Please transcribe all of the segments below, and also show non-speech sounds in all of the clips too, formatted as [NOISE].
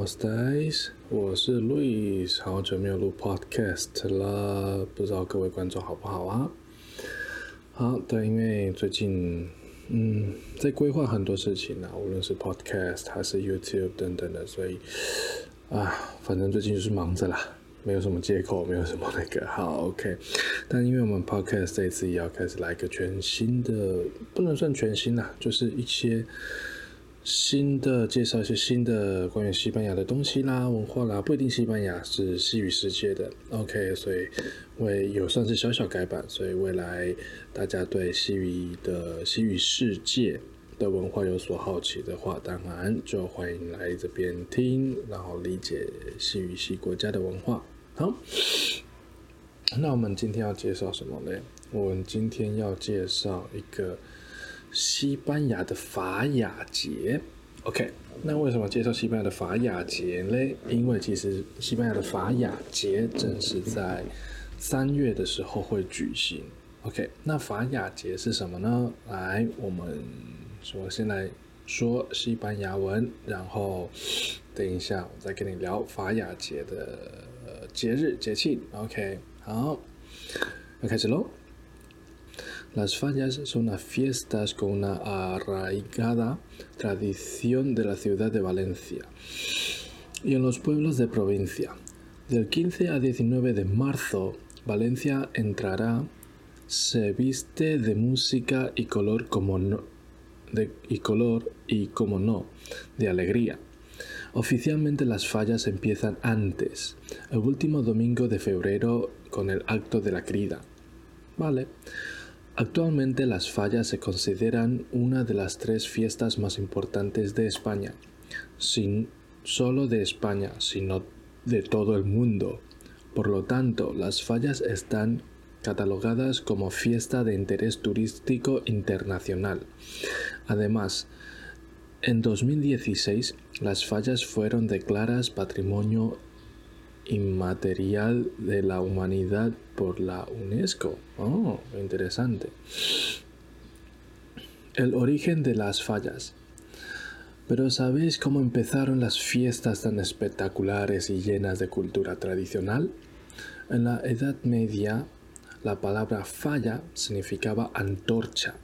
我是 Luis，好久没有录 podcast 了，不知道各位观众好不好啊？好，对，因为最近嗯在规划很多事情啊，无论是 podcast 还是 YouTube 等等的，所以啊，反正最近就是忙着啦，没有什么借口，没有什么那个好 OK。但因为我们 podcast 这次也要开始来一个全新的，不能算全新啦，就是一些。新的介绍一些新的关于西班牙的东西啦、文化啦，不一定西班牙是西语世界的，OK，所以会有算是小小改版，所以未来大家对西语的西语世界的文化有所好奇的话，当然就欢迎来这边听，然后理解西语系国家的文化。好，那我们今天要介绍什么呢？我们今天要介绍一个。西班牙的法雅节，OK，那为什么介绍西班牙的法雅节嘞？因为其实西班牙的法雅节正是在三月的时候会举行，OK，那法雅节是什么呢？来，我们首先来说西班牙文，然后等一下我再跟你聊法雅节的节日节庆，OK，好，要开始喽。Las fallas son las fiestas con una arraigada tradición de la ciudad de Valencia y en los pueblos de provincia. Del 15 a 19 de marzo, Valencia entrará, se viste de música y color como no, de, y color y como no, de alegría. Oficialmente las fallas empiezan antes, el último domingo de febrero con el acto de la crida. Vale. Actualmente las fallas se consideran una de las tres fiestas más importantes de España, sin solo de España, sino de todo el mundo. Por lo tanto, las fallas están catalogadas como fiesta de interés turístico internacional. Además, en 2016 las fallas fueron declaradas Patrimonio inmaterial de la humanidad por la UNESCO. Oh, interesante. El origen de las fallas. Pero ¿sabéis cómo empezaron las fiestas tan espectaculares y llenas de cultura tradicional? En la Edad Media, la palabra falla significaba antorcha.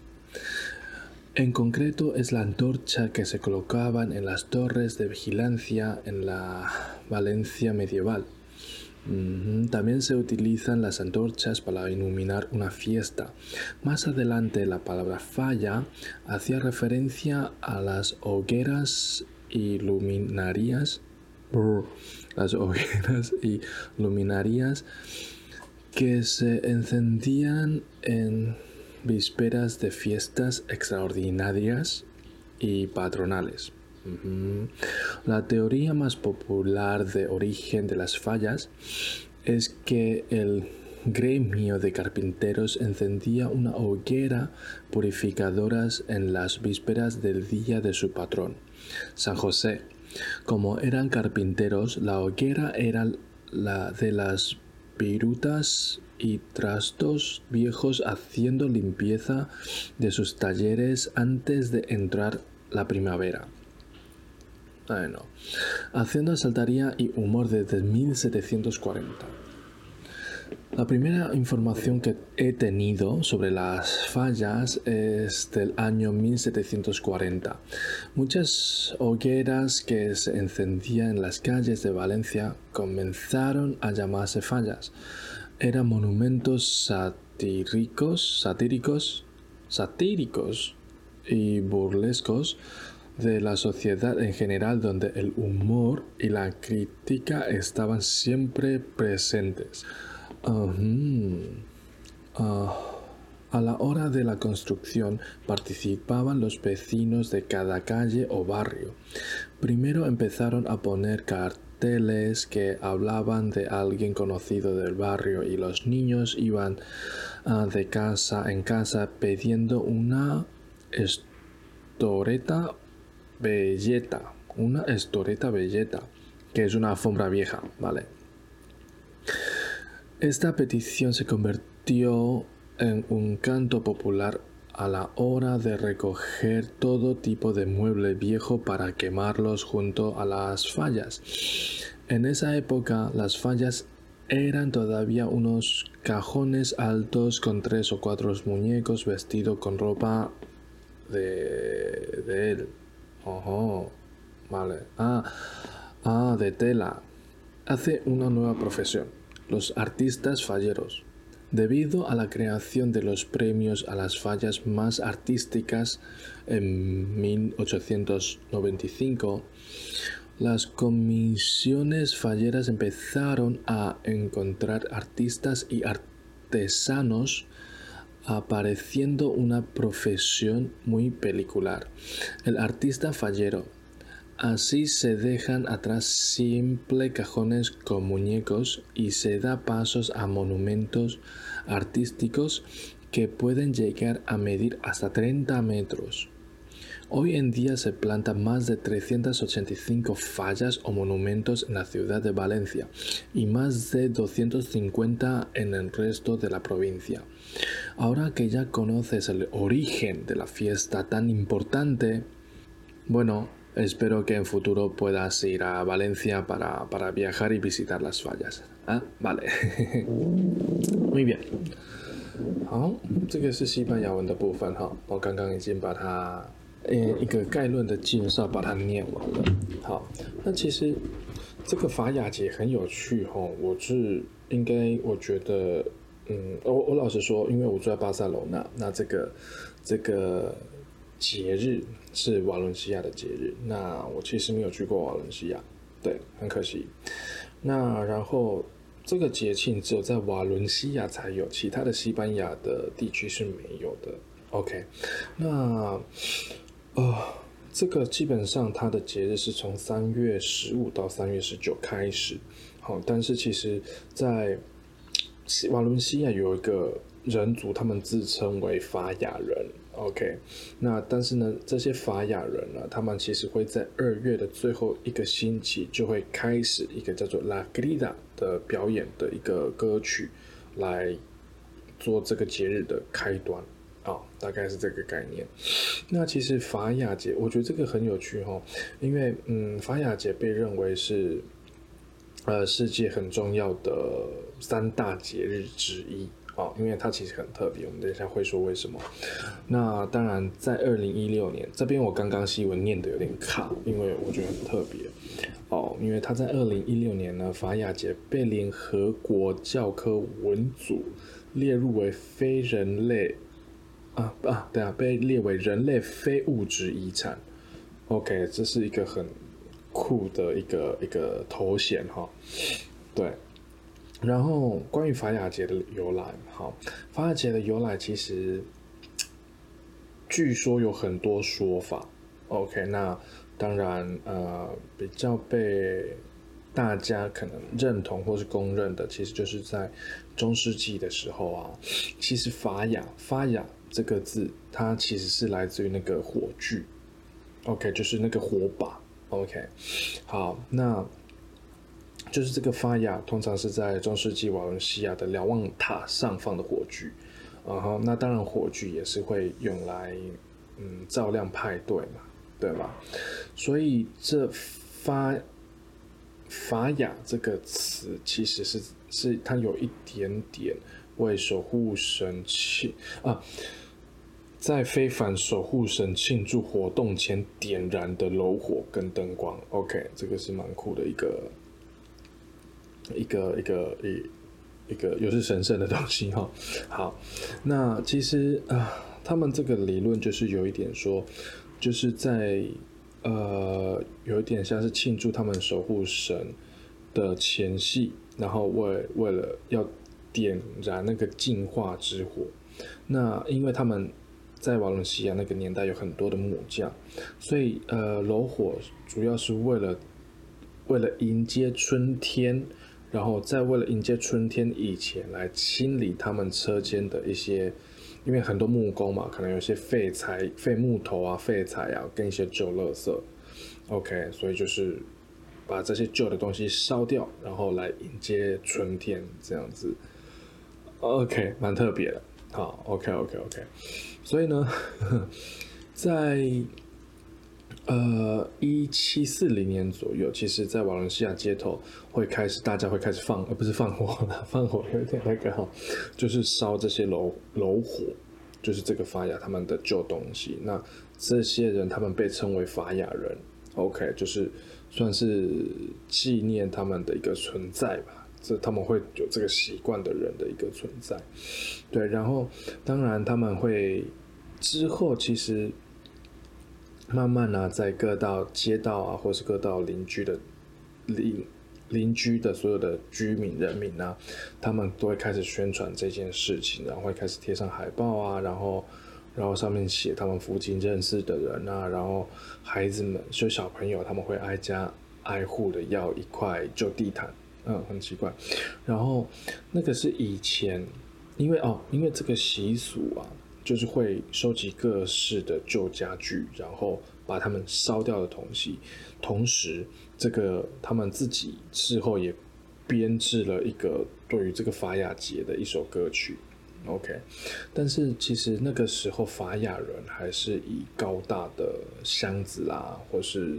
En concreto es la antorcha que se colocaban en las torres de vigilancia en la Valencia medieval. También se utilizan las antorchas para iluminar una fiesta. Más adelante la palabra falla hacía referencia a las hogueras y luminarias, las hogueras [LAUGHS] y luminarias que se encendían en vísperas de fiestas extraordinarias y patronales. La teoría más popular de origen de las fallas es que el gremio de carpinteros encendía una hoguera purificadora en las vísperas del día de su patrón, San José. Como eran carpinteros, la hoguera era la de las virutas y trastos viejos haciendo limpieza de sus talleres antes de entrar la primavera. Bueno, Hacienda Saltaría y Humor desde 1740. La primera información que he tenido sobre las fallas es del año 1740. Muchas hogueras que se encendían en las calles de Valencia comenzaron a llamarse fallas. Eran monumentos satíricos, satíricos, satíricos y burlescos de la sociedad en general donde el humor y la crítica estaban siempre presentes. Ah, a la hora de la construcción participaban los vecinos de cada calle o barrio. Primero empezaron a poner carteles que hablaban de alguien conocido del barrio y los niños iban ah, de casa en casa pidiendo una estoreta belleta, una estoreta belleta, que es una alfombra vieja, ¿vale? Esta petición se convirtió en un canto popular a la hora de recoger todo tipo de mueble viejo para quemarlos junto a las fallas. En esa época las fallas eran todavía unos cajones altos con tres o cuatro muñecos vestidos con ropa de, de él. Ojo, vale. Ah, ah, de tela. Hace una nueva profesión, los artistas falleros. Debido a la creación de los premios a las fallas más artísticas en 1895, las comisiones falleras empezaron a encontrar artistas y artesanos apareciendo una profesión muy pelicular. El artista fallero. Así se dejan atrás simple cajones con muñecos y se da pasos a monumentos artísticos que pueden llegar a medir hasta 30 metros. Hoy en día se plantan más de 385 fallas o monumentos en la ciudad de Valencia y más de 250 en el resto de la provincia. Ahora que ya conoces el origen de la fiesta tan importante, bueno, espero que en futuro puedas ir a Valencia para, para viajar y visitar las fallas. Ah, vale. [LAUGHS] Muy bien. 好，这个是西班牙文的部分哈，我刚刚已经把它。 呃，一个概论的介绍，把它念完了。好，那其实这个法雅节很有趣哈。我是应该，我觉得，嗯，我我老实说，因为我住在巴塞罗那，那这个这个节日是瓦伦西亚的节日。那我其实没有去过瓦伦西亚，对，很可惜。那然后这个节庆只有在瓦伦西亚才有，其他的西班牙的地区是没有的。OK，那。哦，这个基本上它的节日是从三月十五到三月十九开始，好，但是其实，在瓦伦西亚有一个人族，他们自称为法雅人，OK，那但是呢，这些法雅人呢，他们其实会在二月的最后一个星期就会开始一个叫做 La Grida 的表演的一个歌曲，来做这个节日的开端。哦，大概是这个概念。[SNIFFS] 那其实法雅节，我觉得这个很有趣哈，因为嗯，法雅节被认为是呃世界很重要的三大节日之一哦，因为它其实很特别。我们等一下会说为什么。那当然，在二零一六年这边，我刚刚西文念的有点卡，因为我觉得很特别哦，因为它在二零一六年呢，法雅节被联合国教科文组列入为非人类。啊啊，对啊，被列为人类非物质遗产。OK，这是一个很酷的一个一个头衔哈。对，然后关于法雅节的由来，哈，法雅节的由来其实据说有很多说法。OK，那当然呃比较被大家可能认同或是公认的，其实就是在中世纪的时候啊，其实法雅法雅。这个字，它其实是来自于那个火炬，OK，就是那个火把，OK，好，那就是这个法雅，通常是在中世纪瓦伦西亚的瞭望塔上放的火炬，然后那当然火炬也是会用来，嗯，照亮派对嘛，对吧？所以这法法雅这个词其实是是它有一点点为守护神器啊。在非凡守护神庆祝活动前点燃的炉火跟灯光，OK，这个是蛮酷的一个一个一个一一个又是神圣的东西哈。[LAUGHS] 好，那其实啊，他们这个理论就是有一点说，就是在呃有一点像是庆祝他们守护神的前戏，然后为为了要点燃那个净化之火，那因为他们。在瓦伦西亚那个年代有很多的木匠，所以呃，炉火主要是为了为了迎接春天，然后再为了迎接春天以前来清理他们车间的一些，因为很多木工嘛，可能有些废材、废木头啊、废材啊，跟一些旧垃圾。OK，所以就是把这些旧的东西烧掉，然后来迎接春天这样子。OK，蛮特别的。好，OK，OK，OK。所以呢，[LAUGHS] 在呃一七四零年左右，其实，在瓦伦西亚街头会开始，大家会开始放，而不是放火了，放火有点那个哈，就是烧这些楼楼火，就是这个法雅他们的旧东西。那这些人他们被称为法雅人，OK，就是算是纪念他们的一个存在吧。这他们会有这个习惯的人的一个存在，对，然后当然他们会之后其实慢慢呢、在各道街道啊，或是各道邻居的邻邻居的所有的居民人民啊，他们都会开始宣传这件事情，然后会开始贴上海报啊，然后然后上面写他们附近认识的人啊，然后孩子们就小朋友他们会挨家挨户的要一块旧地毯。嗯，很奇怪。然后那个是以前，因为哦，因为这个习俗啊，就是会收集各式的旧家具，然后把它们烧掉的东西。同时，这个他们自己事后也编制了一个对于这个法雅节的一首歌曲。OK，但是其实那个时候法雅人还是以高大的箱子啦，或是。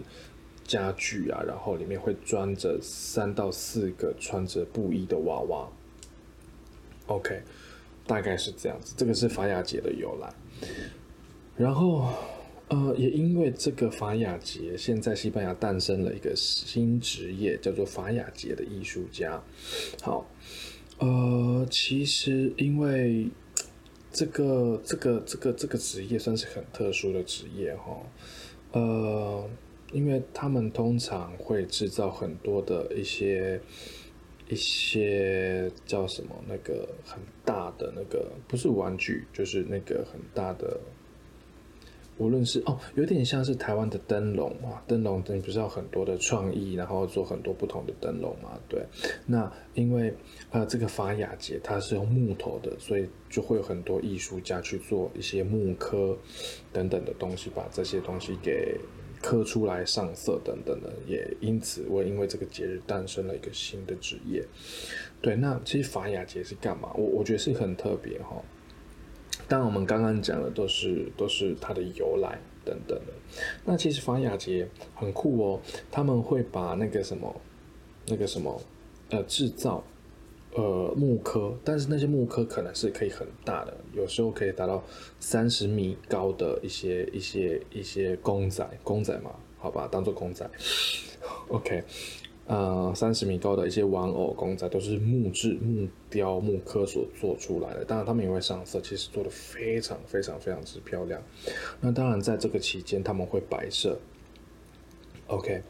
家具啊，然后里面会装着三到四个穿着布衣的娃娃。OK，大概是这样子。这个是法雅节的由来。然后，呃，也因为这个法雅节，现在西班牙诞生了一个新职业，叫做法雅节的艺术家。好，呃，其实因为这个这个这个这个职业算是很特殊的职业哈，呃。因为他们通常会制造很多的一些一些叫什么那个很大的那个不是玩具，就是那个很大的，无论是哦，有点像是台湾的灯笼啊，灯笼灯不是要很多的创意，然后做很多不同的灯笼嘛？对。那因为呃这个法雅节它是用木头的，所以就会有很多艺术家去做一些木刻等等的东西，把这些东西给。刻出来上色等等的，也因此我因为这个节日诞生了一个新的职业。对，那其实法雅节是干嘛？我我觉得是很特别哈。当然我们刚刚讲的都是都是它的由来等等的。那其实法雅节很酷哦，他们会把那个什么那个什么呃制造。呃，木刻，但是那些木刻可能是可以很大的，有时候可以达到三十米高的一些一些一些公仔，公仔嘛，好吧，当做公仔。OK，呃，三十米高的一些玩偶公仔都是木质、木雕、木刻所做出来的。当然，他们也会上色，其实做的非常非常非常之漂亮。那当然，在这个期间他们会摆设。OK。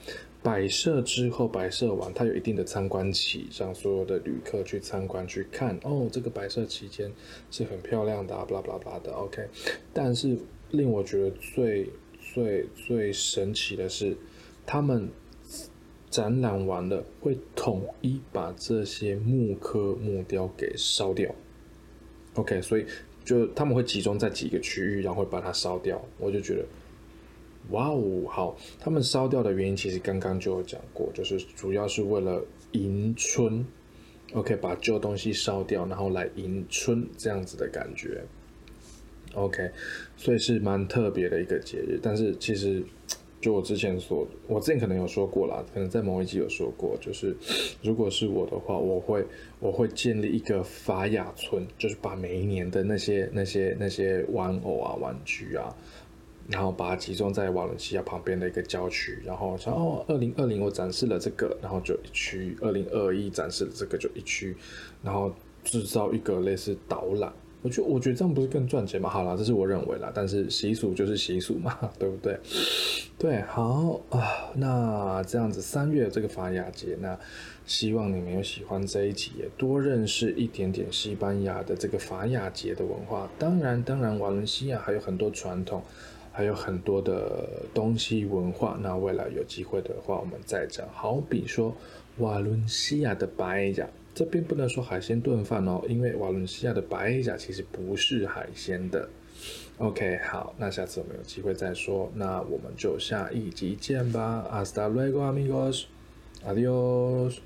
摆设之后，摆设完，它有一定的参观期，让所有的旅客去参观去看。哦，这个摆设期间是很漂亮的，啊，巴拉巴拉巴拉的。OK，但是令我觉得最最最神奇的是，他们展览完了会统一把这些木刻木雕给烧掉。OK，所以就他们会集中在几个区域，然后会把它烧掉。我就觉得。哇哦，好！他们烧掉的原因其实刚刚就有讲过，就是主要是为了迎春，OK，把旧东西烧掉，然后来迎春这样子的感觉，OK，所以是蛮特别的一个节日。但是其实就我之前所，我之前可能有说过啦，可能在某一集有说过，就是如果是我的话，我会我会建立一个法雅村，就是把每一年的那些那些那些玩偶啊、玩具啊。然后把它集中在瓦伦西亚旁边的一个郊区，然后像哦，二零二零我展示了这个，然后就一区；二零二一展示了这个就一区，然后制造一个类似导览。我觉我觉得这样不是更赚钱吗？好啦，这是我认为啦，但是习俗就是习俗嘛，对不对？对，好啊，那这样子三月这个法雅节，那希望你们有喜欢这一集，也多认识一点点西班牙的这个法雅节的文化。当然，当然，瓦伦西亚还有很多传统。还有很多的东西文化，那未来有机会的话，我们再讲。好比说瓦伦西亚的白甲，这边不能说海鲜炖饭哦，因为瓦伦西亚的白甲其实不是海鲜的。OK，好，那下次我们有机会再说，那我们就下一集见吧。Hasta luego, amigos. Adiós.